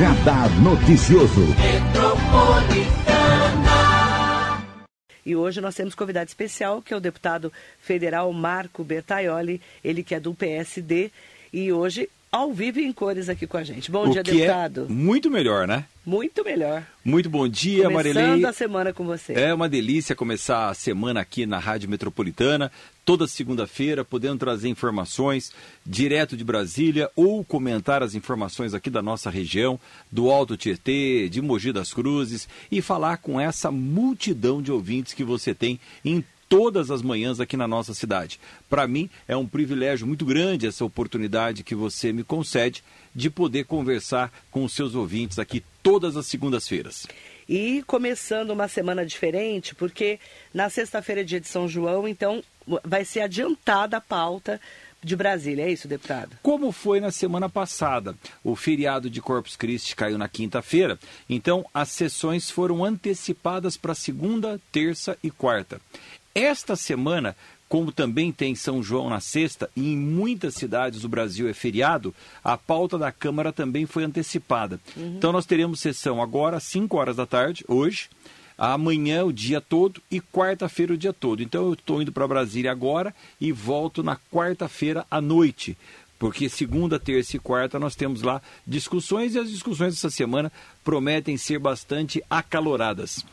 Radar Noticioso. E hoje nós temos convidado especial, que é o deputado federal Marco Bertaioli, ele que é do PSD, e hoje ao vivo em cores aqui com a gente. Bom o dia, que deputado. É muito melhor, né? Muito melhor. Muito bom dia, Começando Marilei. a semana com você. É uma delícia começar a semana aqui na Rádio Metropolitana, toda segunda-feira, podendo trazer informações direto de Brasília ou comentar as informações aqui da nossa região, do Alto Tietê, de Mogi das Cruzes e falar com essa multidão de ouvintes que você tem em todas as manhãs aqui na nossa cidade. Para mim é um privilégio muito grande essa oportunidade que você me concede de poder conversar com os seus ouvintes aqui todas as segundas-feiras. E começando uma semana diferente, porque na sexta-feira é dia de São João, então vai ser adiantada a pauta de Brasília, é isso, deputado? Como foi na semana passada? O feriado de Corpus Christi caiu na quinta-feira, então as sessões foram antecipadas para segunda, terça e quarta. Esta semana, como também tem São João na sexta e em muitas cidades do Brasil é feriado, a pauta da Câmara também foi antecipada. Uhum. Então nós teremos sessão agora às 5 horas da tarde, hoje, amanhã o dia todo e quarta-feira o dia todo. Então eu estou indo para Brasília agora e volto na quarta-feira à noite. Porque segunda, terça e quarta nós temos lá discussões e as discussões dessa semana prometem ser bastante acaloradas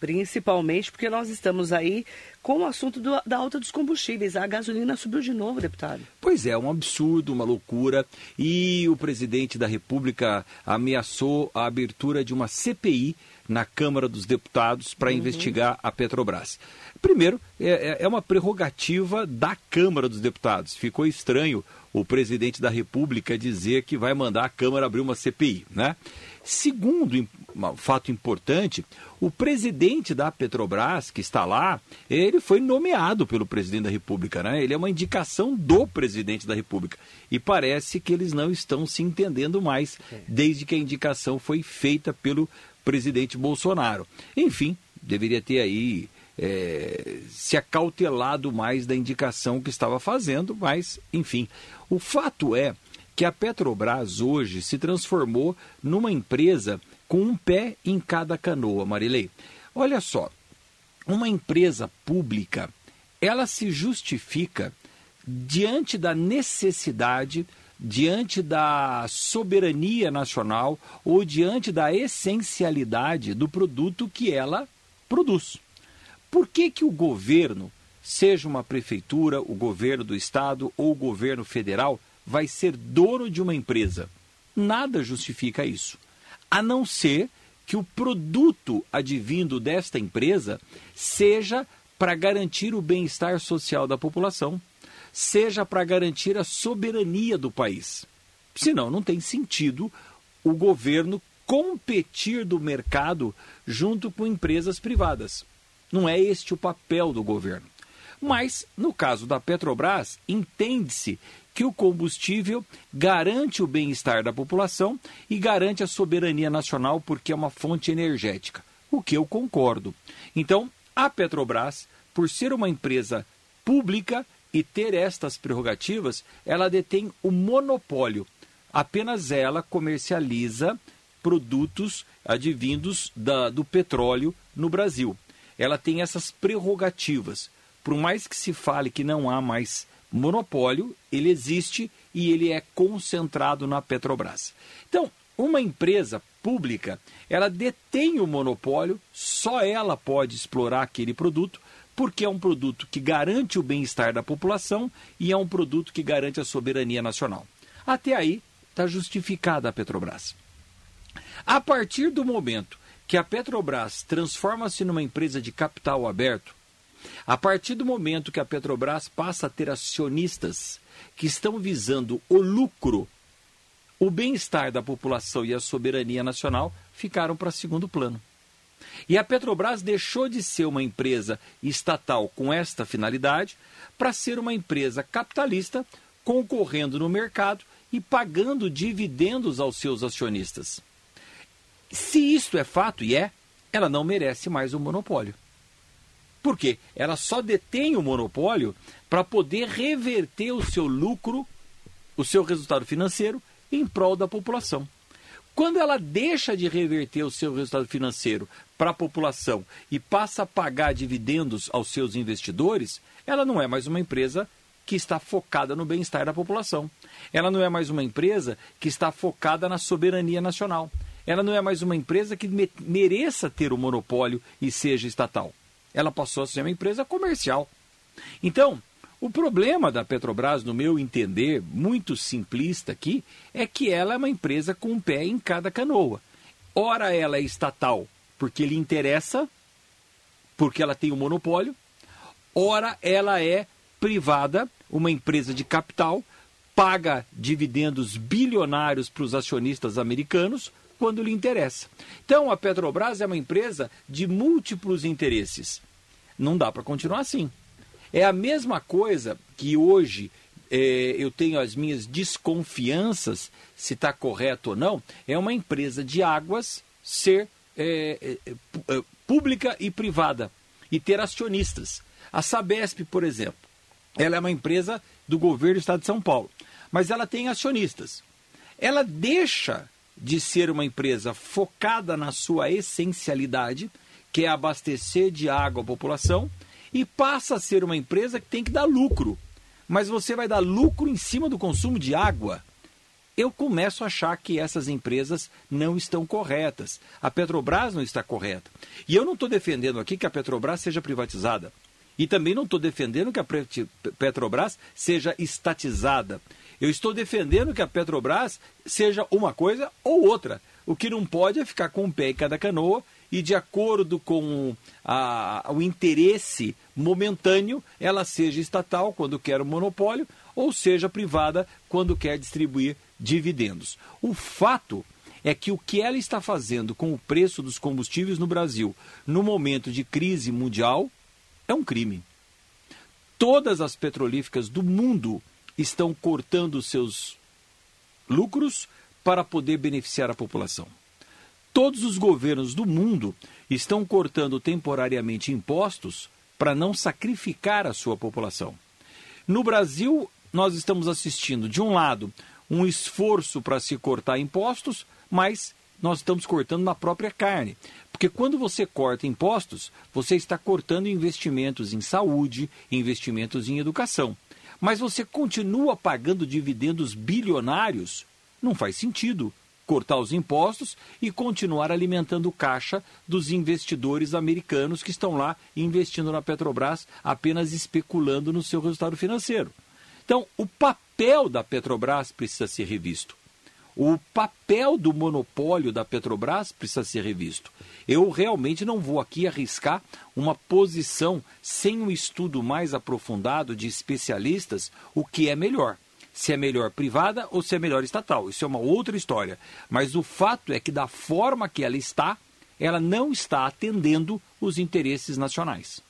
principalmente porque nós estamos aí com o assunto do, da alta dos combustíveis. A gasolina subiu de novo, deputado. Pois é, um absurdo, uma loucura. E o presidente da República ameaçou a abertura de uma CPI na Câmara dos Deputados para uhum. investigar a Petrobras. Primeiro, é, é, uma prerrogativa da Câmara dos Deputados. Ficou estranho o presidente da República dizer que vai mandar a Câmara abrir uma CPI, né? Segundo um fato importante, o presidente da Petrobras, que está lá, ele foi nomeado pelo presidente da República, né? Ele é uma indicação do presidente da República. E parece que eles não estão se entendendo mais desde que a indicação foi feita pelo presidente Bolsonaro. Enfim, deveria ter aí é, se acautelado mais da indicação que estava fazendo, mas, enfim. O fato é que a Petrobras hoje se transformou numa empresa com um pé em cada canoa, Marilei. Olha só, uma empresa pública, ela se justifica diante da necessidade, diante da soberania nacional ou diante da essencialidade do produto que ela produz. Por que, que o governo, seja uma prefeitura, o governo do estado ou o governo federal, vai ser dono de uma empresa. Nada justifica isso, a não ser que o produto advindo desta empresa seja para garantir o bem-estar social da população, seja para garantir a soberania do país. Senão, não tem sentido o governo competir do mercado junto com empresas privadas. Não é este o papel do governo. Mas, no caso da Petrobras, entende-se que o combustível garante o bem-estar da população e garante a soberania nacional porque é uma fonte energética, o que eu concordo. Então, a Petrobras, por ser uma empresa pública e ter estas prerrogativas, ela detém o monopólio. Apenas ela comercializa produtos advindos da, do petróleo no Brasil. Ela tem essas prerrogativas. Por mais que se fale que não há mais monopólio, ele existe e ele é concentrado na Petrobras. Então, uma empresa pública, ela detém o monopólio, só ela pode explorar aquele produto, porque é um produto que garante o bem-estar da população e é um produto que garante a soberania nacional. Até aí está justificada a Petrobras. A partir do momento que a Petrobras transforma-se numa empresa de capital aberto, a partir do momento que a Petrobras passa a ter acionistas que estão visando o lucro, o bem-estar da população e a soberania nacional ficaram para segundo plano. E a Petrobras deixou de ser uma empresa estatal com esta finalidade para ser uma empresa capitalista concorrendo no mercado e pagando dividendos aos seus acionistas. Se isto é fato, e é, ela não merece mais um monopólio. Por quê? Ela só detém o monopólio para poder reverter o seu lucro, o seu resultado financeiro, em prol da população. Quando ela deixa de reverter o seu resultado financeiro para a população e passa a pagar dividendos aos seus investidores, ela não é mais uma empresa que está focada no bem-estar da população. Ela não é mais uma empresa que está focada na soberania nacional. Ela não é mais uma empresa que me mereça ter o monopólio e seja estatal. Ela passou a ser uma empresa comercial. Então, o problema da Petrobras, no meu entender, muito simplista aqui, é que ela é uma empresa com um pé em cada canoa. Ora, ela é estatal porque lhe interessa, porque ela tem o um monopólio. Ora, ela é privada uma empresa de capital paga dividendos bilionários para os acionistas americanos quando lhe interessa. Então, a Petrobras é uma empresa de múltiplos interesses. Não dá para continuar assim. É a mesma coisa que hoje é, eu tenho as minhas desconfianças se está correto ou não. É uma empresa de águas ser é, é, é pública e privada e ter acionistas. A Sabesp, por exemplo, ela é uma empresa do governo do estado de São Paulo, mas ela tem acionistas. Ela deixa de ser uma empresa focada na sua essencialidade, que é abastecer de água a população, e passa a ser uma empresa que tem que dar lucro. Mas você vai dar lucro em cima do consumo de água. Eu começo a achar que essas empresas não estão corretas. A Petrobras não está correta. E eu não estou defendendo aqui que a Petrobras seja privatizada. E também não estou defendendo que a Petrobras seja estatizada. Eu estou defendendo que a Petrobras seja uma coisa ou outra. O que não pode é ficar com um pé em cada canoa e, de acordo com a, o interesse momentâneo, ela seja estatal quando quer o monopólio ou seja privada quando quer distribuir dividendos. O fato é que o que ela está fazendo com o preço dos combustíveis no Brasil no momento de crise mundial é um crime. Todas as petrolíficas do mundo estão cortando seus lucros para poder beneficiar a população. Todos os governos do mundo estão cortando temporariamente impostos para não sacrificar a sua população. No Brasil, nós estamos assistindo, de um lado, um esforço para se cortar impostos, mas nós estamos cortando na própria carne. Porque quando você corta impostos, você está cortando investimentos em saúde, investimentos em educação. Mas você continua pagando dividendos bilionários? Não faz sentido cortar os impostos e continuar alimentando o caixa dos investidores americanos que estão lá investindo na Petrobras, apenas especulando no seu resultado financeiro. Então, o papel da Petrobras precisa ser revisto. O papel do monopólio da Petrobras precisa ser revisto. Eu realmente não vou aqui arriscar uma posição sem um estudo mais aprofundado de especialistas o que é melhor. Se é melhor privada ou se é melhor estatal. Isso é uma outra história. Mas o fato é que, da forma que ela está, ela não está atendendo os interesses nacionais.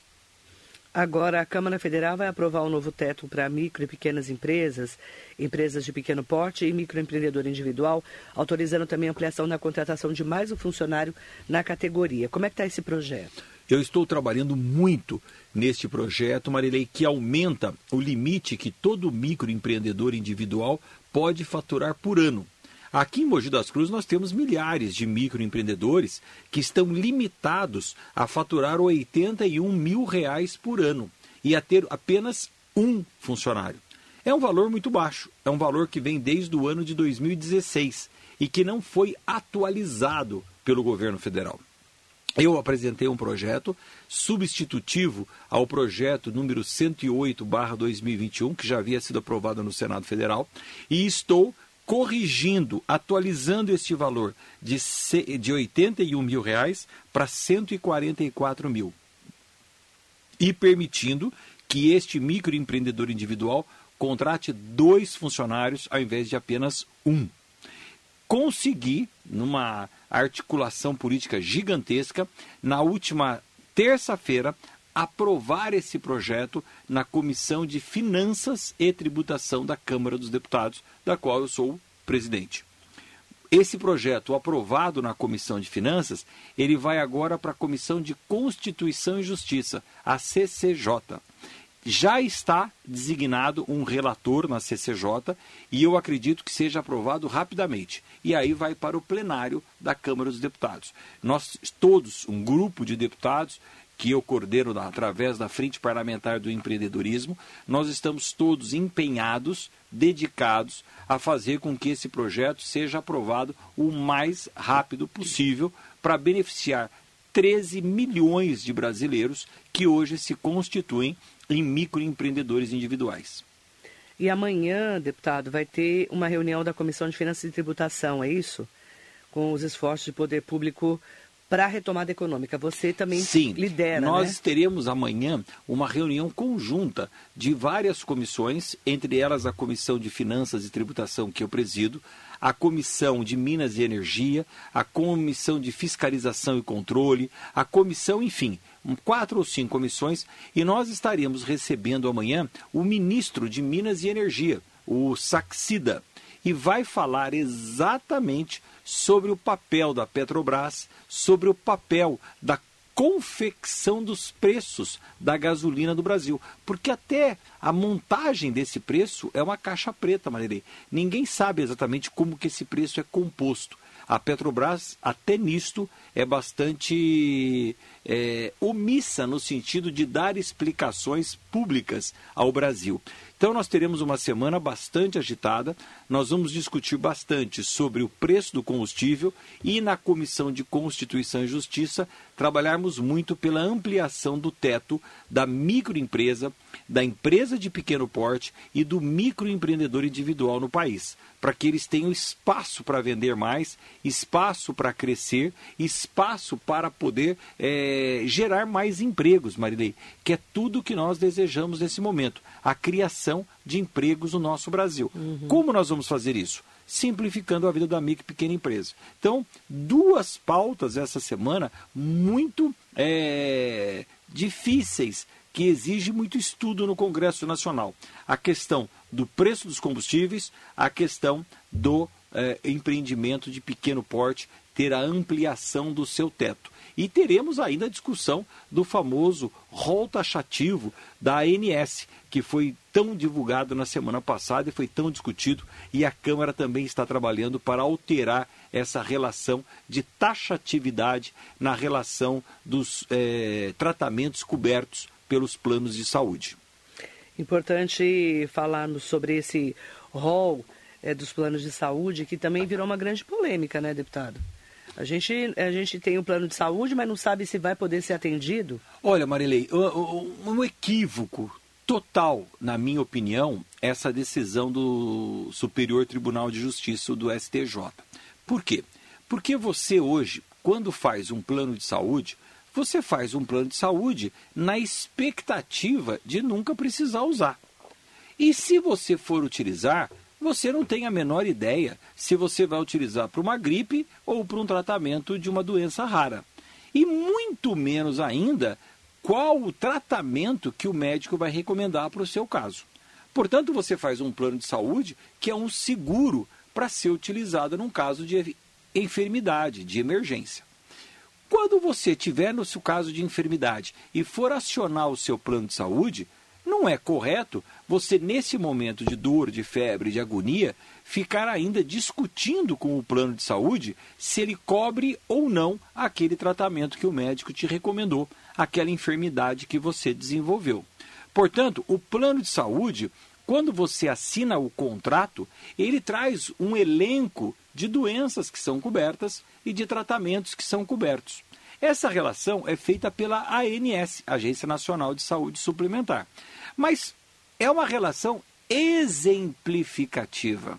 Agora, a Câmara Federal vai aprovar um novo teto para micro e pequenas empresas, empresas de pequeno porte e microempreendedor individual, autorizando também a ampliação na contratação de mais um funcionário na categoria. Como é que está esse projeto? Eu estou trabalhando muito neste projeto, Marilei, que aumenta o limite que todo microempreendedor individual pode faturar por ano. Aqui em Mogi das Cruzes nós temos milhares de microempreendedores que estão limitados a faturar 81 mil reais por ano e a ter apenas um funcionário. É um valor muito baixo, é um valor que vem desde o ano de 2016 e que não foi atualizado pelo governo federal. Eu apresentei um projeto substitutivo ao projeto número 108/2021, que já havia sido aprovado no Senado Federal, e estou corrigindo, atualizando este valor de, de 81 mil reais para 144 mil. E permitindo que este microempreendedor individual contrate dois funcionários ao invés de apenas um. Consegui, numa articulação política gigantesca, na última terça-feira, aprovar esse projeto na Comissão de Finanças e Tributação da Câmara dos Deputados, da qual eu sou presidente. Esse projeto aprovado na Comissão de Finanças, ele vai agora para a Comissão de Constituição e Justiça, a CCJ. Já está designado um relator na CCJ e eu acredito que seja aprovado rapidamente. E aí vai para o plenário da Câmara dos Deputados. Nós todos, um grupo de deputados, que eu coordeno através da Frente Parlamentar do Empreendedorismo, nós estamos todos empenhados, dedicados a fazer com que esse projeto seja aprovado o mais rápido possível para beneficiar 13 milhões de brasileiros que hoje se constituem em microempreendedores individuais. E amanhã, deputado, vai ter uma reunião da Comissão de Finanças e Tributação, é isso? Com os esforços de poder público para a retomada econômica. Você também Sim, lidera, nós né? teremos amanhã uma reunião conjunta de várias comissões, entre elas a Comissão de Finanças e Tributação que eu presido, a Comissão de Minas e Energia, a Comissão de Fiscalização e Controle, a Comissão, enfim, quatro ou cinco comissões, e nós estaremos recebendo amanhã o ministro de Minas e Energia, o Saxida, e vai falar exatamente sobre o papel da Petrobras, sobre o papel da confecção dos preços da gasolina do Brasil. Porque até a montagem desse preço é uma caixa preta, Marilei. Ninguém sabe exatamente como que esse preço é composto. A Petrobras, até nisto, é bastante é, omissa no sentido de dar explicações públicas ao Brasil. Então, nós teremos uma semana bastante agitada. Nós vamos discutir bastante sobre o preço do combustível e, na Comissão de Constituição e Justiça, trabalharmos muito pela ampliação do teto da microempresa, da empresa de pequeno porte e do microempreendedor individual no país, para que eles tenham espaço para vender mais, espaço para crescer, espaço para poder é, gerar mais empregos, Marilei, que é tudo que nós desejamos nesse momento a criação de empregos no nosso Brasil. Uhum. Como nós vamos fazer isso? Simplificando a vida da micro e pequena empresa. Então, duas pautas essa semana muito é, difíceis, que exigem muito estudo no Congresso Nacional. A questão do preço dos combustíveis, a questão do é, empreendimento de pequeno porte, ter a ampliação do seu teto. E teremos ainda a discussão do famoso rol taxativo da ANS, que foi tão divulgado na semana passada e foi tão discutido, e a Câmara também está trabalhando para alterar essa relação de taxatividade na relação dos é, tratamentos cobertos pelos planos de saúde. Importante falarmos sobre esse rol é, dos planos de saúde, que também virou uma grande polêmica, né, deputado? A gente, a gente tem um plano de saúde, mas não sabe se vai poder ser atendido. Olha, Marilei, um, um equívoco total, na minha opinião, essa decisão do Superior Tribunal de Justiça do STJ. Por quê? Porque você hoje, quando faz um plano de saúde, você faz um plano de saúde na expectativa de nunca precisar usar. E se você for utilizar, você não tem a menor ideia se você vai utilizar para uma gripe ou para um tratamento de uma doença rara. E muito menos ainda qual o tratamento que o médico vai recomendar para o seu caso. Portanto, você faz um plano de saúde que é um seguro para ser utilizado num caso de enfermidade, de emergência. Quando você tiver no seu caso de enfermidade e for acionar o seu plano de saúde, não é correto você, nesse momento de dor, de febre, de agonia, ficar ainda discutindo com o plano de saúde se ele cobre ou não aquele tratamento que o médico te recomendou, aquela enfermidade que você desenvolveu. Portanto, o plano de saúde, quando você assina o contrato, ele traz um elenco de doenças que são cobertas e de tratamentos que são cobertos. Essa relação é feita pela ANS, Agência Nacional de Saúde Suplementar. Mas é uma relação exemplificativa.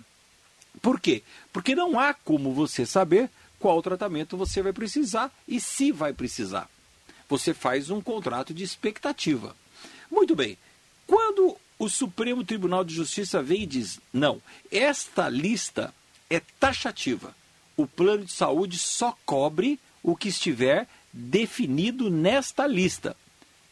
Por quê? Porque não há como você saber qual tratamento você vai precisar e se vai precisar. Você faz um contrato de expectativa. Muito bem. Quando o Supremo Tribunal de Justiça vem e diz: não, esta lista é taxativa. O plano de saúde só cobre o que estiver definido nesta lista.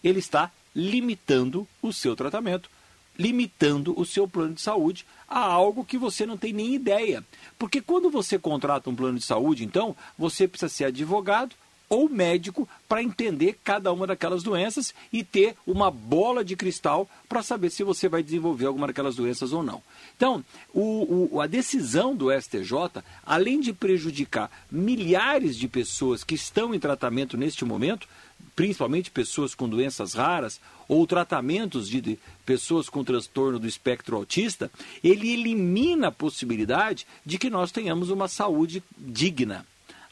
Ele está limitando o seu tratamento, limitando o seu plano de saúde a algo que você não tem nem ideia. Porque quando você contrata um plano de saúde, então, você precisa ser advogado, ou médico para entender cada uma daquelas doenças e ter uma bola de cristal para saber se você vai desenvolver alguma daquelas doenças ou não. Então, o, o, a decisão do STJ, além de prejudicar milhares de pessoas que estão em tratamento neste momento, principalmente pessoas com doenças raras ou tratamentos de pessoas com transtorno do espectro autista, ele elimina a possibilidade de que nós tenhamos uma saúde digna.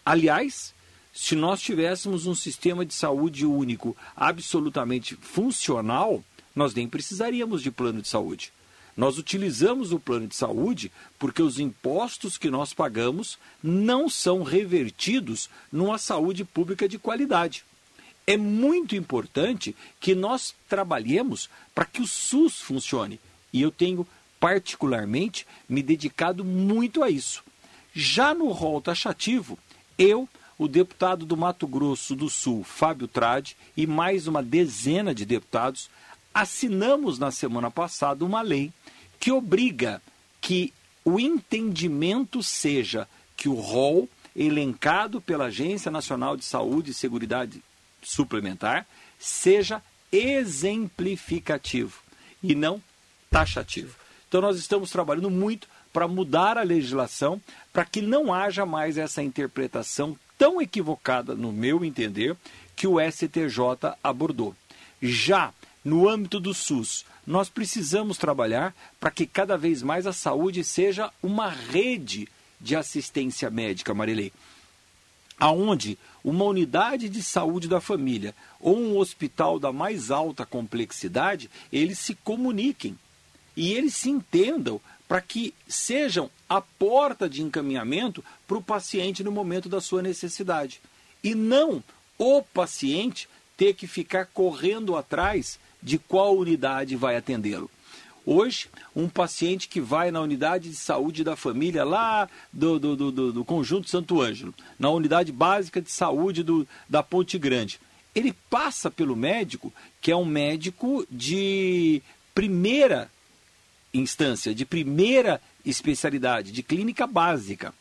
Aliás, se nós tivéssemos um sistema de saúde único absolutamente funcional, nós nem precisaríamos de plano de saúde. Nós utilizamos o plano de saúde porque os impostos que nós pagamos não são revertidos numa saúde pública de qualidade. É muito importante que nós trabalhemos para que o SUS funcione. E eu tenho, particularmente, me dedicado muito a isso. Já no rol taxativo, eu o deputado do Mato Grosso do Sul, Fábio Trade, e mais uma dezena de deputados, assinamos na semana passada uma lei que obriga que o entendimento seja que o rol elencado pela Agência Nacional de Saúde e Seguridade Suplementar seja exemplificativo e não taxativo. Então nós estamos trabalhando muito para mudar a legislação para que não haja mais essa interpretação tão equivocada, no meu entender, que o STJ abordou. Já no âmbito do SUS, nós precisamos trabalhar para que cada vez mais a saúde seja uma rede de assistência médica, Marilei. Aonde uma unidade de saúde da família ou um hospital da mais alta complexidade, eles se comuniquem e eles se entendam para que sejam a porta de encaminhamento para o paciente no momento da sua necessidade. E não o paciente ter que ficar correndo atrás de qual unidade vai atendê-lo. Hoje, um paciente que vai na unidade de saúde da família lá do, do, do, do Conjunto Santo Ângelo, na unidade básica de saúde do, da Ponte Grande, ele passa pelo médico, que é um médico de primeira instância, de primeira especialidade, de clínica básica.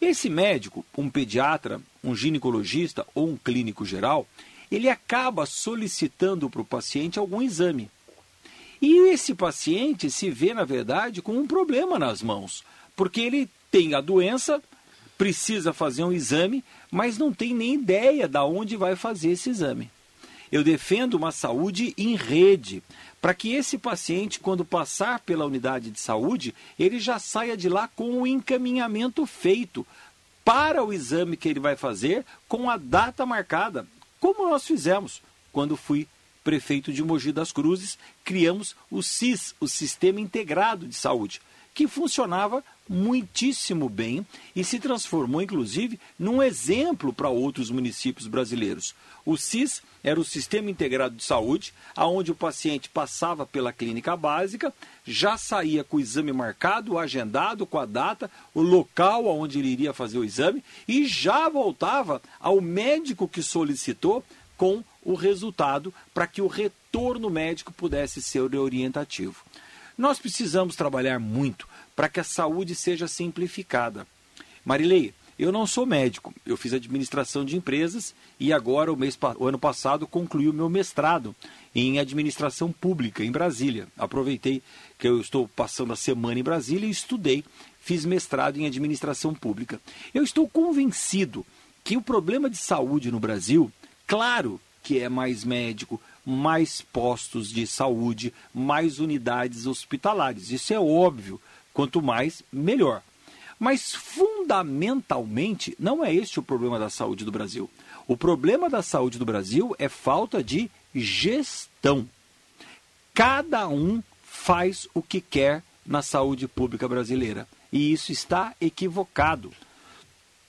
Esse médico, um pediatra, um ginecologista ou um clínico geral, ele acaba solicitando para o paciente algum exame. E esse paciente se vê, na verdade, com um problema nas mãos, porque ele tem a doença, precisa fazer um exame, mas não tem nem ideia de onde vai fazer esse exame. Eu defendo uma saúde em rede, para que esse paciente, quando passar pela unidade de saúde, ele já saia de lá com o encaminhamento feito para o exame que ele vai fazer com a data marcada, como nós fizemos. Quando fui prefeito de Mogi das Cruzes, criamos o SIS, o Sistema Integrado de Saúde, que funcionava muitíssimo bem e se transformou, inclusive, num exemplo para outros municípios brasileiros. O SIS era o Sistema Integrado de Saúde, aonde o paciente passava pela clínica básica, já saía com o exame marcado, agendado com a data, o local onde ele iria fazer o exame e já voltava ao médico que solicitou com o resultado para que o retorno médico pudesse ser orientativo. Nós precisamos trabalhar muito para que a saúde seja simplificada. Marilei, eu não sou médico, eu fiz administração de empresas e agora, o, mês, o ano passado, concluí o meu mestrado em administração pública em Brasília. Aproveitei que eu estou passando a semana em Brasília e estudei, fiz mestrado em administração pública. Eu estou convencido que o problema de saúde no Brasil, claro que é mais médico, mais postos de saúde, mais unidades hospitalares. Isso é óbvio. Quanto mais, melhor. Mas fundamentalmente não é este o problema da saúde do Brasil. O problema da saúde do Brasil é falta de gestão. Cada um faz o que quer na saúde pública brasileira. E isso está equivocado.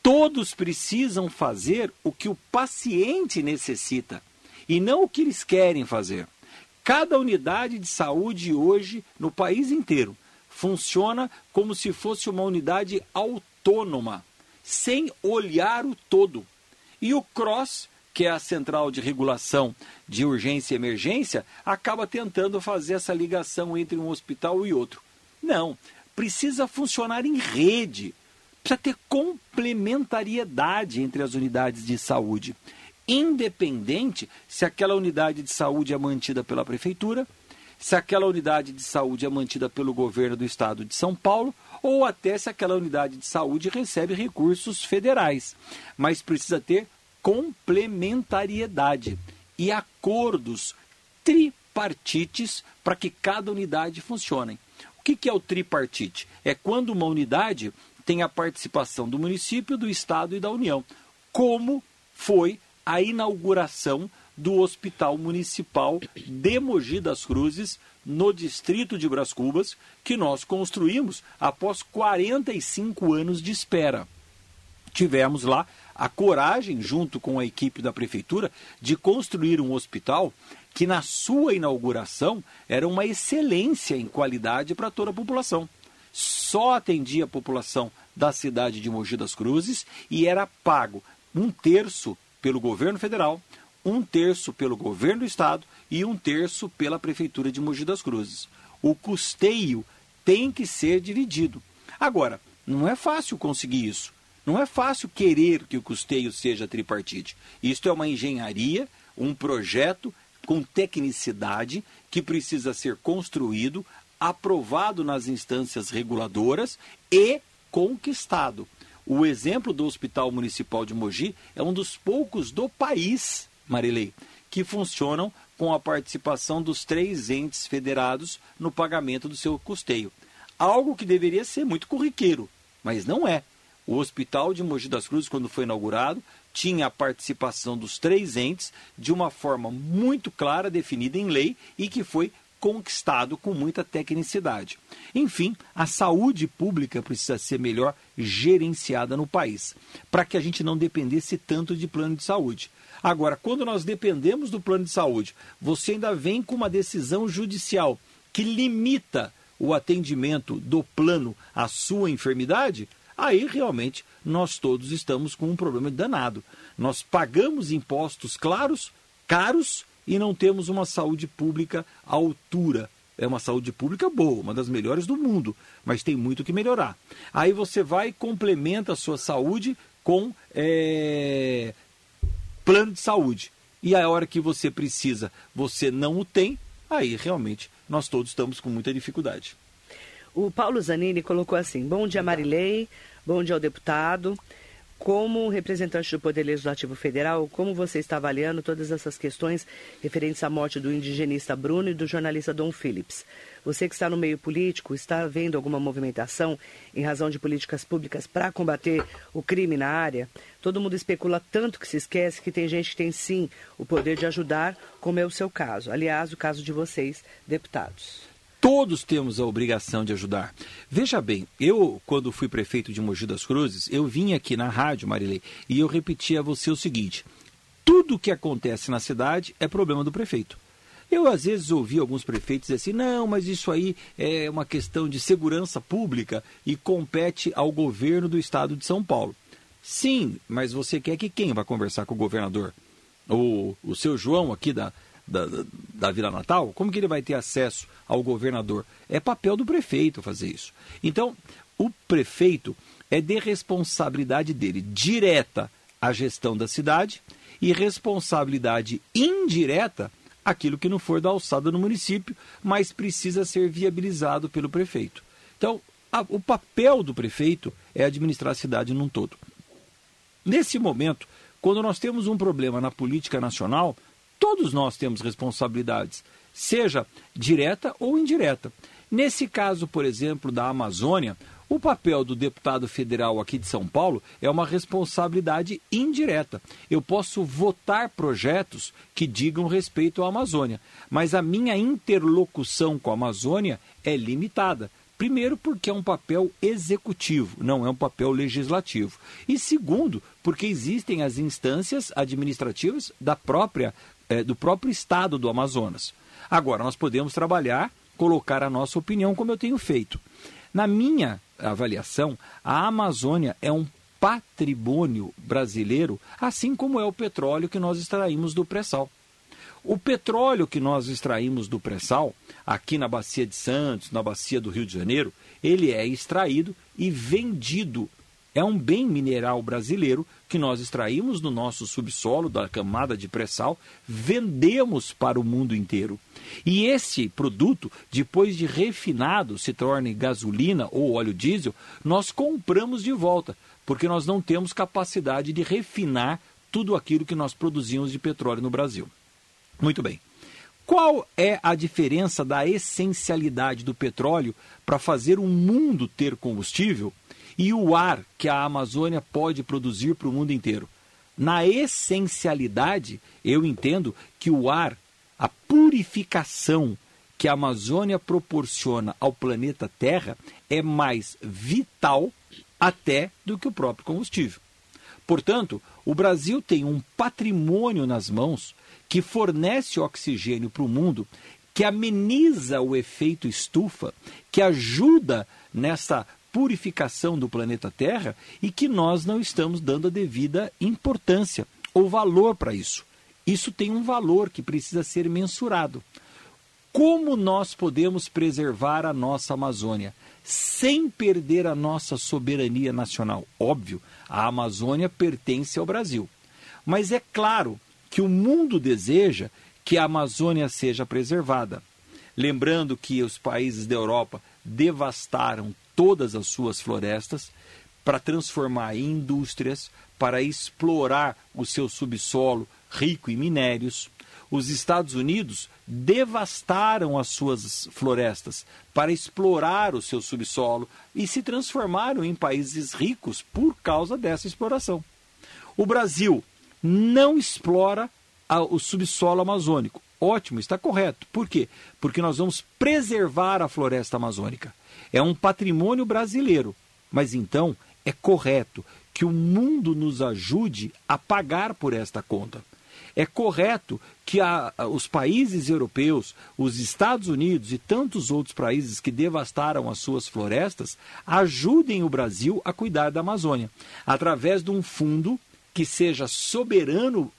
Todos precisam fazer o que o paciente necessita e não o que eles querem fazer. Cada unidade de saúde hoje, no país inteiro, funciona como se fosse uma unidade autônoma, sem olhar o todo. E o CROSS, que é a central de regulação de urgência e emergência, acaba tentando fazer essa ligação entre um hospital e outro. Não, precisa funcionar em rede Precisa ter complementariedade entre as unidades de saúde, independente se aquela unidade de saúde é mantida pela prefeitura, se aquela unidade de saúde é mantida pelo governo do estado de São Paulo ou até se aquela unidade de saúde recebe recursos federais. Mas precisa ter complementariedade e acordos tripartites para que cada unidade funcione. O que, que é o tripartite? É quando uma unidade tem a participação do município, do estado e da União, como foi a inauguração do Hospital Municipal de Mogi das Cruzes, no distrito de Bras Cubas, que nós construímos após 45 anos de espera. Tivemos lá a coragem, junto com a equipe da prefeitura, de construir um hospital que, na sua inauguração, era uma excelência em qualidade para toda a população. Só atendia a população da cidade de Mogi das Cruzes e era pago um terço pelo governo federal, um terço pelo governo do estado e um terço pela prefeitura de Mogi das Cruzes. O custeio tem que ser dividido. Agora, não é fácil conseguir isso. Não é fácil querer que o custeio seja tripartite. Isto é uma engenharia, um projeto com tecnicidade que precisa ser construído, aprovado nas instâncias reguladoras e conquistado. O exemplo do Hospital Municipal de Mogi é um dos poucos do país, Marilei, que funcionam com a participação dos três entes federados no pagamento do seu custeio. Algo que deveria ser muito corriqueiro, mas não é. O Hospital de Mogi das Cruzes, quando foi inaugurado, tinha a participação dos três entes de uma forma muito clara, definida em lei e que foi conquistado com muita tecnicidade. Enfim, a saúde pública precisa ser melhor gerenciada no país, para que a gente não dependesse tanto de plano de saúde. Agora, quando nós dependemos do plano de saúde, você ainda vem com uma decisão judicial que limita o atendimento do plano à sua enfermidade, aí realmente nós todos estamos com um problema danado. Nós pagamos impostos claros, caros, e não temos uma saúde pública à altura. É uma saúde pública boa, uma das melhores do mundo, mas tem muito que melhorar. Aí você vai e complementa a sua saúde com é, plano de saúde. E a hora que você precisa, você não o tem, aí realmente nós todos estamos com muita dificuldade. O Paulo Zanini colocou assim: Bom dia, Marilei. Bom dia ao deputado. Como representante do Poder Legislativo Federal, como você está avaliando todas essas questões referentes à morte do indigenista Bruno e do jornalista Dom Phillips? Você que está no meio político, está vendo alguma movimentação em razão de políticas públicas para combater o crime na área? Todo mundo especula tanto que se esquece que tem gente que tem sim o poder de ajudar, como é o seu caso. Aliás, o caso de vocês, deputados. Todos temos a obrigação de ajudar. Veja bem, eu, quando fui prefeito de Mogi das Cruzes, eu vim aqui na rádio, Marilei, e eu repeti a você o seguinte: tudo que acontece na cidade é problema do prefeito. Eu, às vezes, ouvi alguns prefeitos dizer assim: não, mas isso aí é uma questão de segurança pública e compete ao governo do estado de São Paulo. Sim, mas você quer que quem vai conversar com o governador? O, o seu João aqui da, da, da Vila Natal, como que ele vai ter acesso ao governador? É papel do prefeito fazer isso. Então, o prefeito é de responsabilidade dele direta a gestão da cidade e responsabilidade indireta aquilo que não for da alçada no município, mas precisa ser viabilizado pelo prefeito. Então, a, o papel do prefeito é administrar a cidade num todo. Nesse momento, quando nós temos um problema na política nacional, Todos nós temos responsabilidades, seja direta ou indireta. Nesse caso, por exemplo, da Amazônia, o papel do deputado federal aqui de São Paulo é uma responsabilidade indireta. Eu posso votar projetos que digam respeito à Amazônia, mas a minha interlocução com a Amazônia é limitada. Primeiro, porque é um papel executivo, não é um papel legislativo. E segundo, porque existem as instâncias administrativas da própria é, do próprio estado do Amazonas. Agora, nós podemos trabalhar, colocar a nossa opinião, como eu tenho feito. Na minha avaliação, a Amazônia é um patrimônio brasileiro, assim como é o petróleo que nós extraímos do pré-sal. O petróleo que nós extraímos do pré-sal, aqui na Bacia de Santos, na Bacia do Rio de Janeiro, ele é extraído e vendido É um bem mineral brasileiro que nós extraímos do nosso subsolo, da camada de pré-sal, vendemos para o mundo inteiro. E esse produto, depois de refinado, se torne gasolina ou óleo diesel, nós compramos de volta, porque nós não temos capacidade de refinar tudo aquilo que nós produzimos de petróleo no Brasil. Muito bem. Qual é a diferença da essencialidade do petróleo para fazer o mundo ter combustível e o ar que a Amazônia pode produzir para o mundo inteiro? Na essencialidade, eu entendo que o ar, a purificação que a Amazônia proporciona ao planeta Terra é mais vital até do que o próprio combustível. Portanto, o Brasil tem um patrimônio nas mãos que fornece oxigênio para o mundo, que ameniza o efeito estufa, que ajuda nessa purificação do planeta Terra e que nós não estamos dando a devida importância ou valor para isso. Isso tem um valor que precisa ser mensurado. Como nós podemos preservar a nossa Amazônia sem perder a nossa soberania nacional? Óbvio, a Amazônia pertence ao Brasil. Mas é claro que o mundo deseja que a Amazônia seja preservada. Lembrando que os países da Europa devastaram todas as suas florestas para transformar em indústrias, para explorar o seu subsolo rico em minérios. Os Estados Unidos devastaram as suas florestas para explorar o seu subsolo e se transformaram em países ricos por causa dessa exploração. O Brasil não explora o subsolo amazônico. Ótimo, está correto. Por quê? Porque nós vamos preservar a floresta amazônica. É um patrimônio brasileiro. Mas então é correto que o mundo nos ajude a pagar por esta conta. É correto que a, os países europeus, os Estados Unidos e tantos outros países que devastaram as suas florestas ajudem o Brasil a cuidar da Amazônia, através de um fundo que seja soberano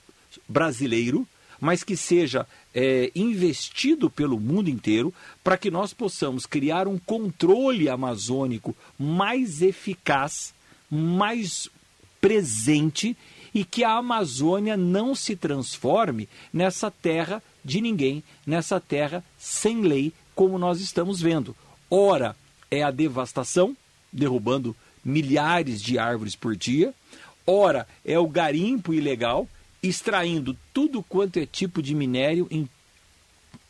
brasileiro, mas que seja é, investido pelo mundo inteiro para que nós possamos criar um controle amazônico mais eficaz, mais presente e que a Amazônia não se transforme nessa terra de ninguém, nessa terra sem lei, como nós estamos vendo. Ora, é a devastação, derrubando milhares de árvores por dia, Ora, é o garimpo ilegal, extraindo tudo quanto é tipo de minério em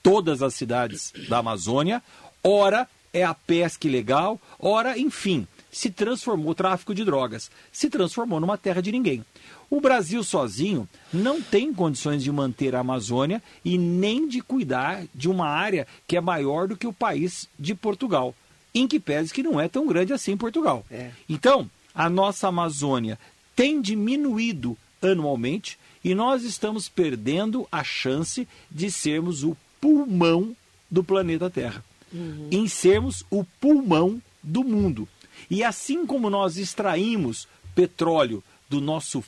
todas as cidades da Amazônia. Ora, é a pesca ilegal. Ora, enfim, se transformou o tráfico de drogas, se transformou numa terra de ninguém. O Brasil sozinho não tem condições de manter a Amazônia e nem de cuidar de uma área que é maior do que o país de Portugal, em que pese que não é tão grande assim Portugal. É. Então, a nossa Amazônia tem diminuído anualmente e nós estamos perdendo a chance de sermos o pulmão do planeta Terra, uhum. em sermos o pulmão do mundo. E assim como nós extraímos petróleo do nosso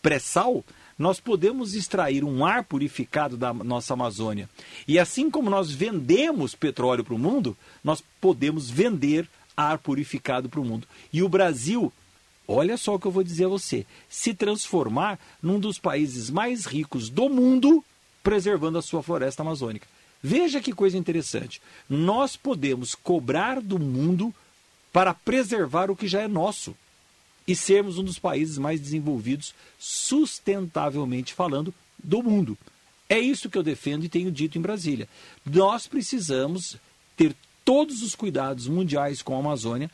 pré-sal, nós podemos extrair um ar purificado da nossa Amazônia. E assim como nós vendemos petróleo para o mundo, nós podemos vender ar purificado para o mundo. E o Brasil olha só o que eu vou dizer a você, se transformar num dos países mais ricos do mundo, preservando a sua floresta amazônica. Veja que coisa interessante. Nós podemos cobrar do mundo para preservar o que já é nosso e sermos um dos países mais desenvolvidos, sustentavelmente falando, do mundo. É isso que eu defendo e tenho dito em Brasília. Nós precisamos ter todos os cuidados mundiais com a Amazônia,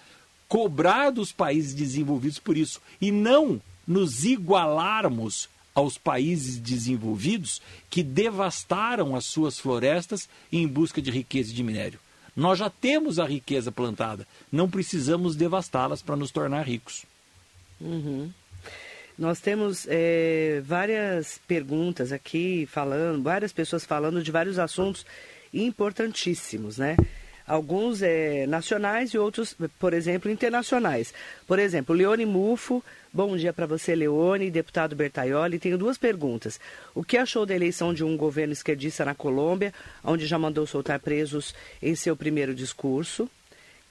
cobrar dos países desenvolvidos por isso e não nos igualarmos aos países desenvolvidos que devastaram as suas florestas em busca de riqueza de minério. Nós já temos a riqueza plantada, não precisamos devastá-las para nos tornar ricos. Uhum. Nós temos é, várias perguntas aqui falando, várias pessoas falando de vários assuntos importantíssimos, né? Alguns é, nacionais e outros, por exemplo, internacionais. Por exemplo, Leone Mufo, bom dia para você, Leone, deputado Bertaioli. Tenho duas perguntas. O que achou da eleição de um governo esquerdista na Colômbia, onde já mandou soltar presos em seu primeiro discurso?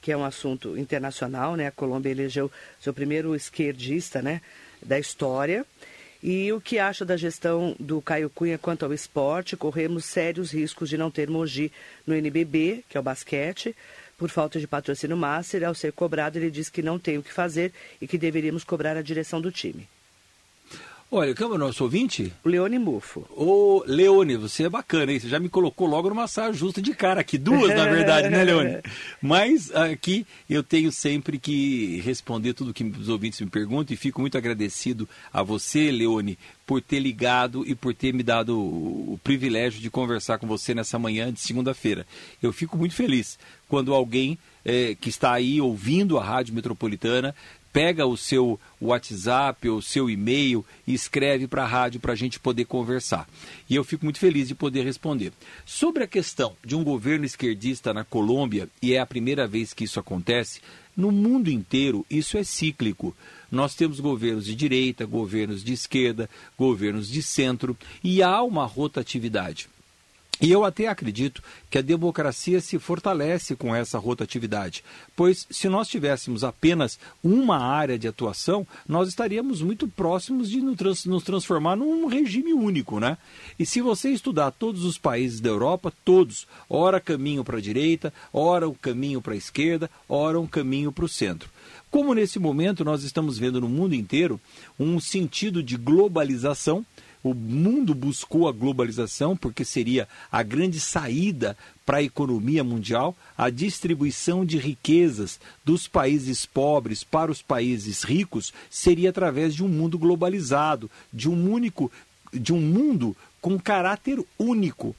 que é um assunto internacional, né? A Colômbia elegeu seu primeiro esquerdista, né, da história. E o que acha da gestão do Caio Cunha quanto ao esporte? Corremos sérios riscos de não ter Mogi no NBB, que é o basquete, por falta de patrocínio master. Ao ser cobrado, ele diz que não tem o que fazer e que deveríamos cobrar a direção do time. Olha, quem é o nosso ouvinte? Leone Mufo. Ô, Leone, você é bacana, hein? Você já me colocou logo numa saia justa de cara aqui. Duas, na verdade, né, Leone? Mas aqui eu tenho sempre que responder tudo que os ouvintes me perguntam e fico muito agradecido a você, Leone, por ter ligado e por ter me dado o privilégio de conversar com você nessa manhã de segunda-feira. Eu fico muito feliz quando alguém é, que está aí ouvindo a Rádio Metropolitana pega o seu WhatsApp ou o seu e-mail e escreve para a rádio para a gente poder conversar. E eu fico muito feliz de poder responder. Sobre a questão de um governo esquerdista na Colômbia, e é a primeira vez que isso acontece, no mundo inteiro isso é cíclico. Nós temos governos de direita, governos de esquerda, governos de centro, e há uma rotatividade. E eu até acredito que a democracia se fortalece com essa rotatividade, pois se nós tivéssemos apenas uma área de atuação, nós estaríamos muito próximos de nos transformar num regime único, né? E se você estudar todos os países da Europa, todos, ora caminho para a direita, ora um caminho para a esquerda, ora um caminho para o centro. Como nesse momento nós estamos vendo no mundo inteiro um sentido de globalização, o mundo buscou a globalização porque seria a grande saída para a economia mundial, a distribuição de riquezas dos países pobres para os países ricos seria através de um mundo globalizado, de um único, de um mundo com caráter único.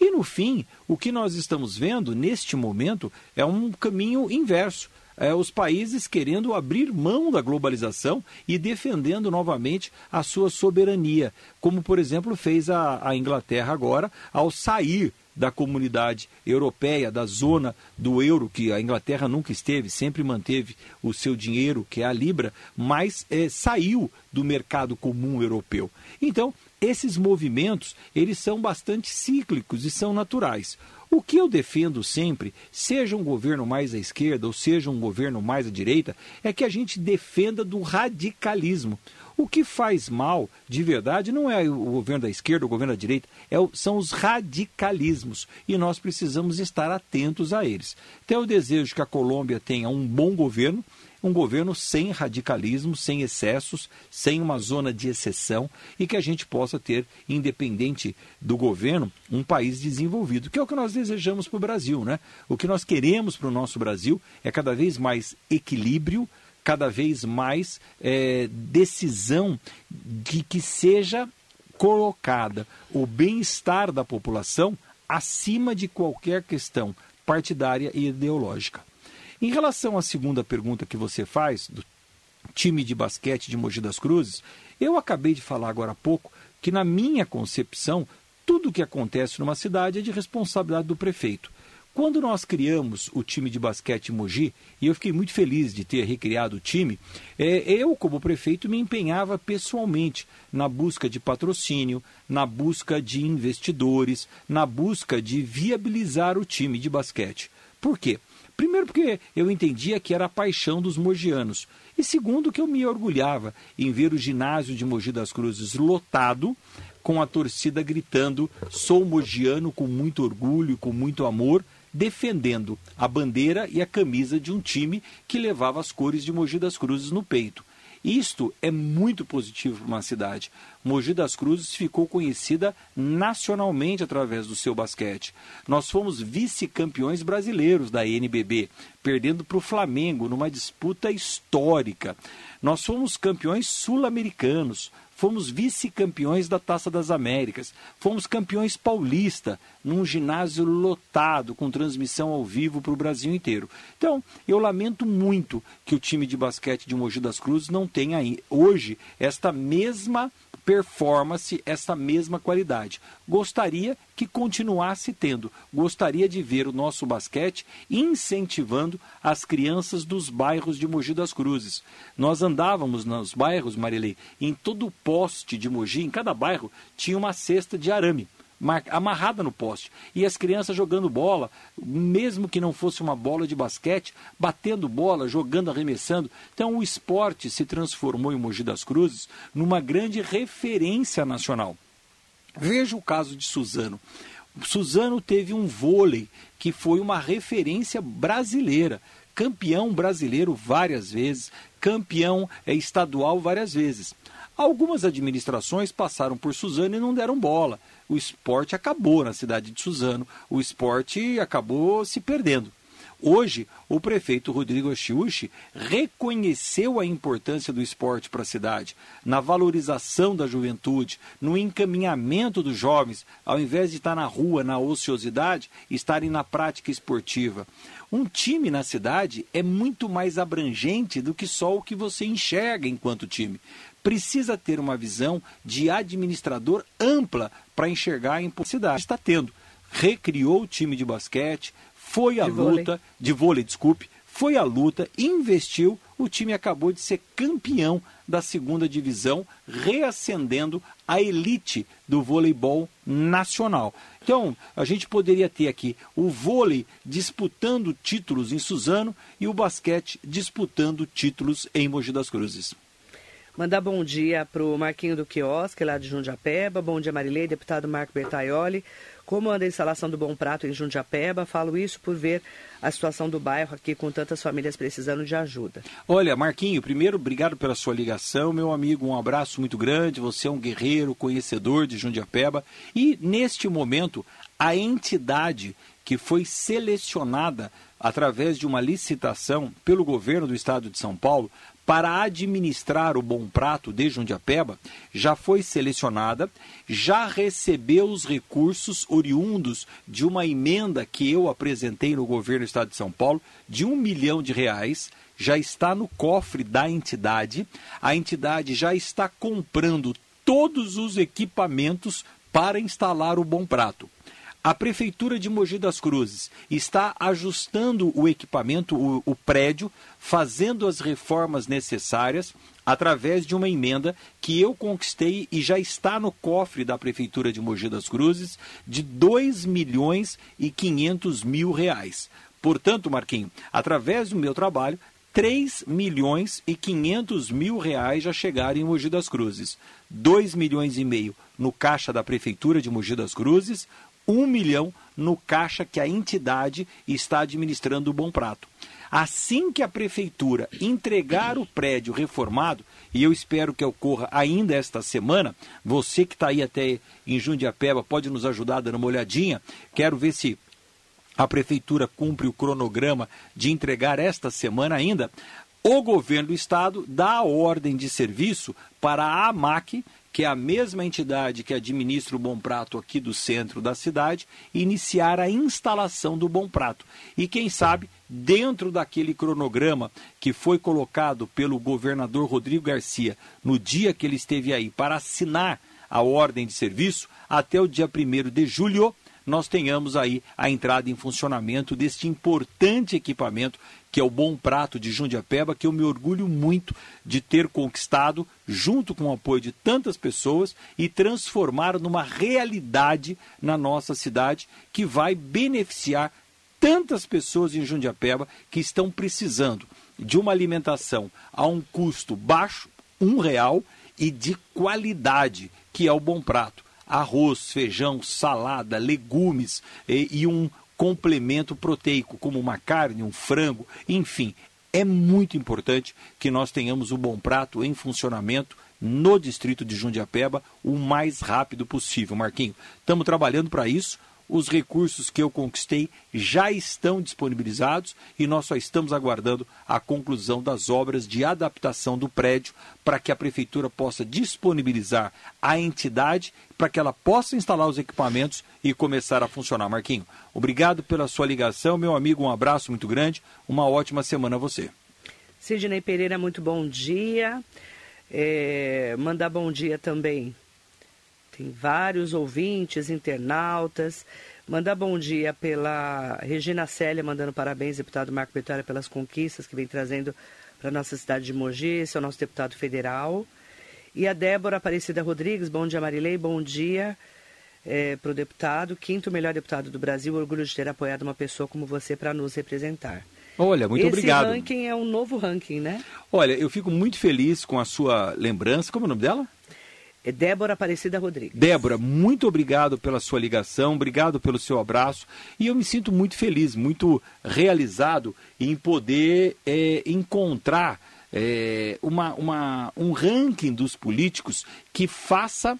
E no fim, o que nós estamos vendo neste momento é um caminho inverso é, os países querendo abrir mão da globalização e defendendo novamente a sua soberania, como por exemplo fez a, a Inglaterra agora ao sair da comunidade europeia, da zona do euro, que a Inglaterra nunca esteve, sempre manteve o seu dinheiro, que é a Libra, mas é, saiu do mercado comum europeu. Então, esses movimentos, eles são bastante cíclicos e são naturais. O que eu defendo sempre, seja um governo mais à esquerda ou seja um governo mais à direita, é que a gente defenda do radicalismo. O que faz mal, de verdade, não é o governo da esquerda, o governo da direita, é o, são os radicalismos. E nós precisamos estar atentos a eles. Então, eu desejo que a Colômbia tenha um bom governo, um governo sem radicalismo, sem excessos, sem uma zona de exceção e que a gente possa ter, independente do governo, um país desenvolvido, que é o que nós desejamos para o Brasil. Né? O que nós queremos para o nosso Brasil é cada vez mais equilíbrio, cada vez mais é, decisão de que seja colocada o bem-estar da população acima de qualquer questão partidária e ideológica. Em relação à segunda pergunta que você faz, do time de basquete de Mogi das Cruzes, eu acabei de falar agora há pouco que, na minha concepção, tudo o que acontece numa cidade é de responsabilidade do prefeito. Quando nós criamos o time de basquete Mogi, e eu fiquei muito feliz de ter recriado o time, é, eu, como prefeito, me empenhava pessoalmente na busca de patrocínio, na busca de investidores, na busca de viabilizar o time de basquete. Por quê? Primeiro, porque eu entendia que era a paixão dos mogianos. E segundo, que eu me orgulhava em ver o ginásio de Mogi das Cruzes lotado, com a torcida gritando: sou mogiano com muito orgulho, com muito amor, defendendo a bandeira e a camisa de um time que levava as cores de Mogi das Cruzes no peito. Isto é muito positivo para uma cidade. Mogi das Cruzes ficou conhecida nacionalmente através do seu basquete. Nós fomos vice-campeões brasileiros da NBB, perdendo para o Flamengo numa disputa histórica. Nós fomos campeões sul-americanos, fomos vice-campeões da Taça das Américas, fomos campeões paulista, num ginásio lotado, com transmissão ao vivo para o Brasil inteiro. Então, eu lamento muito que o time de basquete de Mogi das Cruzes não tenha hoje esta mesma performance, essa mesma qualidade. Gostaria que continuasse tendo. Gostaria de ver o nosso basquete incentivando as crianças dos bairros de Mogi das Cruzes. Nós andávamos nos bairros, Marilei, em todo poste de Mogi, em cada bairro, tinha uma cesta de arame amarrada no poste. E as crianças jogando bola, mesmo que não fosse uma bola de basquete, batendo bola, jogando, arremessando. Então o esporte se transformou em Mogi das Cruzes numa grande referência nacional. Veja o caso de Suzano. Suzano teve um vôlei que foi uma referência brasileira campeão brasileiro várias vezes, campeão é, estadual várias vezes. Algumas administrações passaram por Suzano e não deram bola. O esporte acabou na cidade de Suzano, o esporte acabou se perdendo. Hoje, o prefeito Rodrigo Chiuchi reconheceu a importância do esporte para a cidade, na valorização da juventude, no encaminhamento dos jovens, ao invés de estar na rua, na ociosidade, estarem na prática esportiva. Um time na cidade é muito mais abrangente do que só o que você enxerga enquanto time. Precisa ter uma visão de administrador ampla para enxergar a cidade. Está tendo. Recriou o time de basquete, foi de luta, vôlei. de vôlei, desculpe, foi à luta, investiu, o time acabou de ser campeão da segunda divisão, reacendendo a elite do voleibol nacional. Então, a gente poderia ter aqui o vôlei disputando títulos em Suzano e o basquete disputando títulos em Mogi das Cruzes. Mandar bom dia para o Marquinho do Quiosque, lá de Jundiapeba. Bom dia, Marilei, deputado Marco Bertaioli. Como anda a instalação do Bom Prato em Jundiapeba? Falo isso por ver a situação do bairro aqui com tantas famílias precisando de ajuda. Olha, Marquinho, primeiro, obrigado pela sua ligação. Meu amigo, um abraço muito grande. Você é um guerreiro, conhecedor de Jundiapeba. E, neste momento, a entidade que foi selecionada através de uma licitação pelo governo do estado de São Paulo para administrar o Bom Prato de Jundiapeba já foi selecionada, já recebeu os recursos oriundos de uma emenda que eu apresentei no governo do Estado de São Paulo de um milhão de reais, já está no cofre da entidade. A entidade já está comprando todos os equipamentos para instalar o Bom Prato. A Prefeitura de Mogi das Cruzes está ajustando o equipamento, o, o, prédio, fazendo as reformas necessárias através de uma emenda que eu conquistei e já está no cofre da Prefeitura de Mogi das Cruzes de 2 milhões e 500 mil reais. Portanto, Marquinho, através do meu trabalho, 3 milhões e 500 mil reais já chegaram em Mogi das Cruzes. 2 milhões e meio no caixa da Prefeitura de Mogi das Cruzes, um milhão no caixa que a entidade está administrando o Bom Prato. Assim que a prefeitura entregar o prédio reformado, e eu espero que ocorra ainda esta semana, você que está aí até em Jundiapeba pode nos ajudar dando uma olhadinha. Quero ver se a prefeitura cumpre o cronograma de entregar esta semana ainda. O governo do estado dá a ordem de serviço para a AMAC, que é a mesma entidade que administra o Bom Prato aqui do centro da cidade, iniciar a instalação do Bom Prato. E quem sabe, dentro daquele cronograma que foi colocado pelo governador Rodrigo Garcia no dia que ele esteve aí para assinar a ordem de serviço, até o dia 1 de julho, nós tenhamos aí a entrada em funcionamento deste importante equipamento que é o Bom Prato de Jundiapeba, que eu me orgulho muito de ter conquistado, junto com o apoio de tantas pessoas, e transformar numa realidade na nossa cidade que vai beneficiar tantas pessoas em Jundiapeba que estão precisando de uma alimentação a um custo baixo, um real, e de qualidade, que é o Bom Prato. Arroz, feijão, salada, legumes e, e um complemento proteico, como uma carne, um frango, enfim. É muito importante que nós tenhamos o Bom Prato em funcionamento no distrito de Jundiapeba o mais rápido possível, Marquinho. Estamos trabalhando para isso os recursos que eu conquistei já estão disponibilizados e nós só estamos aguardando a conclusão das obras de adaptação do prédio para que a prefeitura possa disponibilizar a entidade para que ela possa instalar os equipamentos e começar a funcionar. Marquinho, obrigado pela sua ligação, meu amigo, um abraço muito grande, uma ótima semana a você. Sidney Pereira, muito bom dia. É, mandar bom dia também tem vários ouvintes, internautas. Mandar bom dia pela Regina Célia, mandando parabéns, deputado Marco Vitória, pelas conquistas que vem trazendo para a nossa cidade de Mogi, esse é o nosso deputado federal. E a Débora Aparecida Rodrigues, bom dia Marilei, bom dia. é, para o deputado, quinto melhor deputado do Brasil. Orgulho de ter apoiado uma pessoa como você para nos representar. Olha, muito Esse obrigado. Esse ranking é um novo ranking, né? Olha, eu fico muito feliz com a sua lembrança. Como é o nome dela? É Débora Aparecida Rodrigues. Débora, muito obrigado pela sua ligação, obrigado pelo seu abraço. E eu me sinto muito feliz, muito realizado em poder é, encontrar é, uma, uma, um ranking dos políticos que faça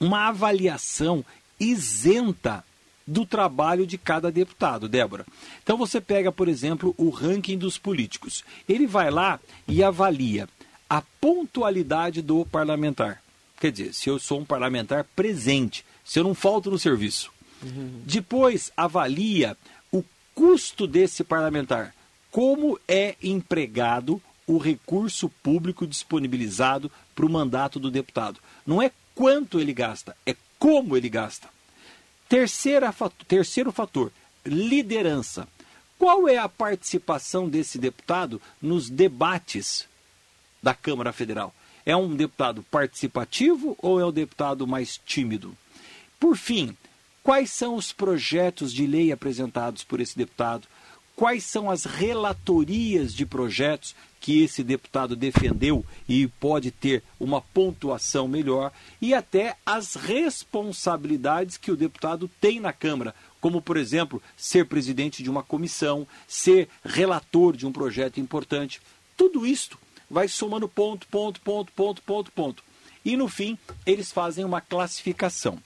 uma avaliação isenta do trabalho de cada deputado, Débora. Então você pega, por exemplo, o ranking dos políticos. Ele vai lá e avalia a pontualidade do parlamentar. Quer dizer, se eu sou um parlamentar presente, se eu não falto no serviço. Uhum. Depois avalia o custo desse parlamentar. Como é empregado o recurso público disponibilizado para o mandato do deputado. Não é quanto ele gasta, é como ele gasta. Terceira, terceiro fator, liderança. Qual é a participação desse deputado nos debates da Câmara Federal? É um deputado participativo ou é um deputado mais tímido? Por fim, quais são os projetos de lei apresentados por esse deputado? Quais são as relatorias de projetos que esse deputado defendeu e pode ter uma pontuação melhor? E até as responsabilidades que o deputado tem na Câmara, como, por exemplo, ser presidente de uma comissão, ser relator de um projeto importante. Tudo isto vai somando ponto, ponto, ponto, ponto, ponto, ponto. E no fim, eles fazem uma classificação.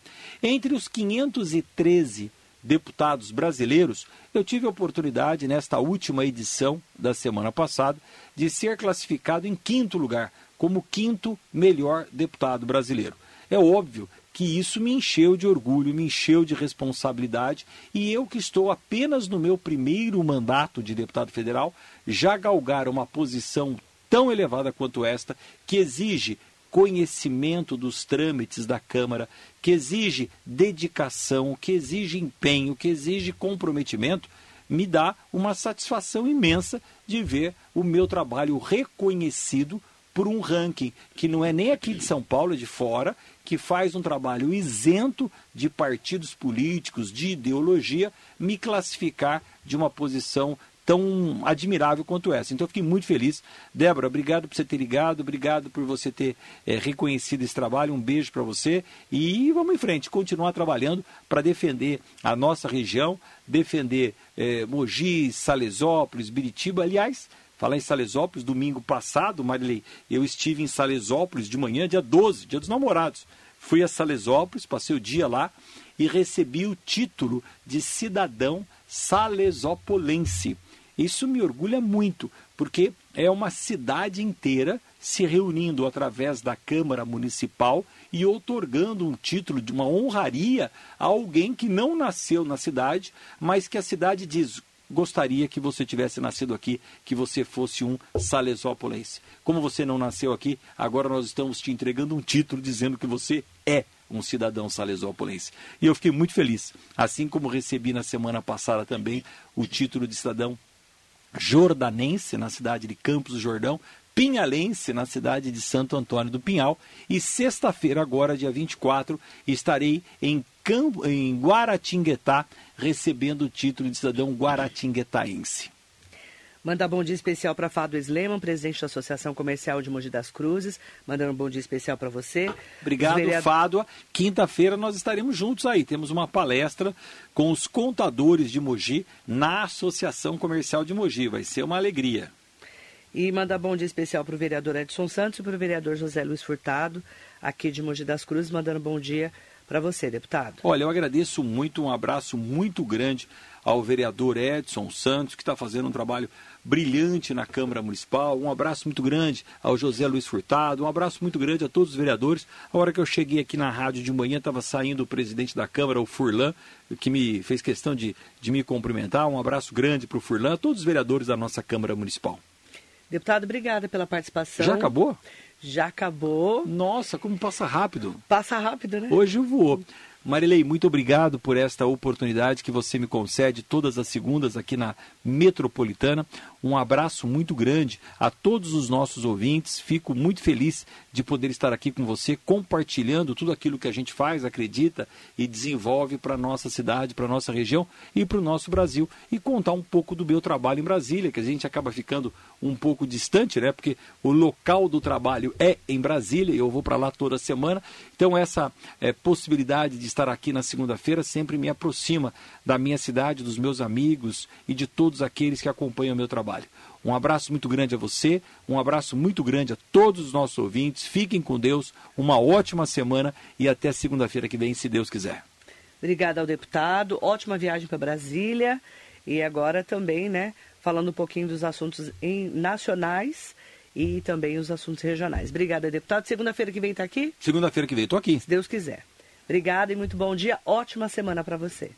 Entre os 513 deputados brasileiros, eu tive a oportunidade, nesta última edição da semana passada, de ser classificado em quinto lugar, como quinto melhor deputado brasileiro. É óbvio que isso me encheu de orgulho, me encheu de responsabilidade, e eu que estou apenas no meu primeiro mandato de deputado federal, já galgar uma posição tão elevada quanto esta, que exige conhecimento dos trâmites da Câmara, que exige dedicação, que exige empenho, que exige comprometimento, me dá uma satisfação imensa de ver o meu trabalho reconhecido por um ranking que não é nem aqui de São Paulo, é de fora, que faz um trabalho isento de partidos políticos, de ideologia, me classificar de uma posição tão admirável quanto essa. Então eu fiquei muito feliz. Débora, obrigado por você ter ligado, obrigado por você ter é, reconhecido esse trabalho. Um beijo para você e vamos em frente, continuar trabalhando para defender a nossa região, defender é, Mogi, Salesópolis, Biritiba. Aliás, falar em Salesópolis, domingo passado, Marilei, eu estive em Salesópolis de manhã, dia 12, dia dos namorados. Fui a Salesópolis, passei o dia lá e recebi o título de cidadão salesópolense. Isso me orgulha muito, porque é uma cidade inteira se reunindo através da Câmara Municipal e outorgando um título de uma honraria a alguém que não nasceu na cidade, mas que a cidade diz: gostaria que você tivesse nascido aqui, que você fosse um salesópolense. Como você não nasceu aqui, agora nós estamos te entregando um título dizendo que você é um cidadão salesópolense. E eu fiquei muito feliz, assim como recebi na semana passada também o título de cidadão jordanense, na cidade de Campos do Jordão, pinhalense, na cidade de Santo Antônio do Pinhal, e sexta-feira, agora, dia 24, estarei em, Campo, em Guaratinguetá, recebendo o título de cidadão guaratinguetaense. Mandar bom dia especial para Fado Sleman, presidente da Associação Comercial de Mogi das Cruzes. Mandando um bom dia especial para você. Obrigado, vereador... Fado. Quinta-feira nós estaremos juntos aí. Temos uma palestra com os contadores de Mogi na Associação Comercial de Mogi. Vai ser uma alegria. E mandar bom dia especial para o vereador Edson Santos e para o vereador José Luiz Furtado, aqui de Mogi das Cruzes, mandando bom dia para você, deputado. Olha, eu agradeço muito, um abraço muito grande ao vereador Edson Santos, que está fazendo um trabalho brilhante na Câmara Municipal. Um abraço muito grande ao José Luiz Furtado, um abraço muito grande a todos os vereadores. A hora que eu cheguei aqui na rádio de manhã, estava saindo o presidente da Câmara, o Furlan, que me fez questão de, de me cumprimentar. Um abraço grande para o Furlan, a todos os vereadores da nossa Câmara Municipal. Deputado, obrigada pela participação. Já acabou? Já acabou. Nossa, como passa rápido. Passa rápido, né? Hoje voou. Marilei, muito obrigado por esta oportunidade que você me concede todas as segundas aqui na Metropolitana. Um abraço muito grande a todos os nossos ouvintes. Fico muito feliz de poder estar aqui com você, compartilhando tudo aquilo que a gente faz, acredita e desenvolve para a nossa cidade, para a nossa região e para o nosso Brasil. E contar um pouco do meu trabalho em Brasília, que a gente acaba ficando um pouco distante, né? Porque o local do trabalho é em Brasília eu vou para lá toda semana. Então, essa é, possibilidade de estar aqui na segunda-feira sempre me aproxima da minha cidade, dos meus amigos e de todos aqueles que acompanham o meu trabalho. Um abraço muito grande a você, um abraço muito grande a todos os nossos ouvintes. Fiquem com Deus, uma ótima semana e até segunda-feira que vem, se Deus quiser. Obrigada ao deputado, ótima viagem para Brasília e agora também, né, falando um pouquinho dos assuntos em, nacionais e também os assuntos regionais. Obrigada, deputado. Segunda-feira que vem está aqui? Segunda-feira que vem, estou aqui. Se Deus quiser. Obrigada e muito bom dia. Ótima semana para você.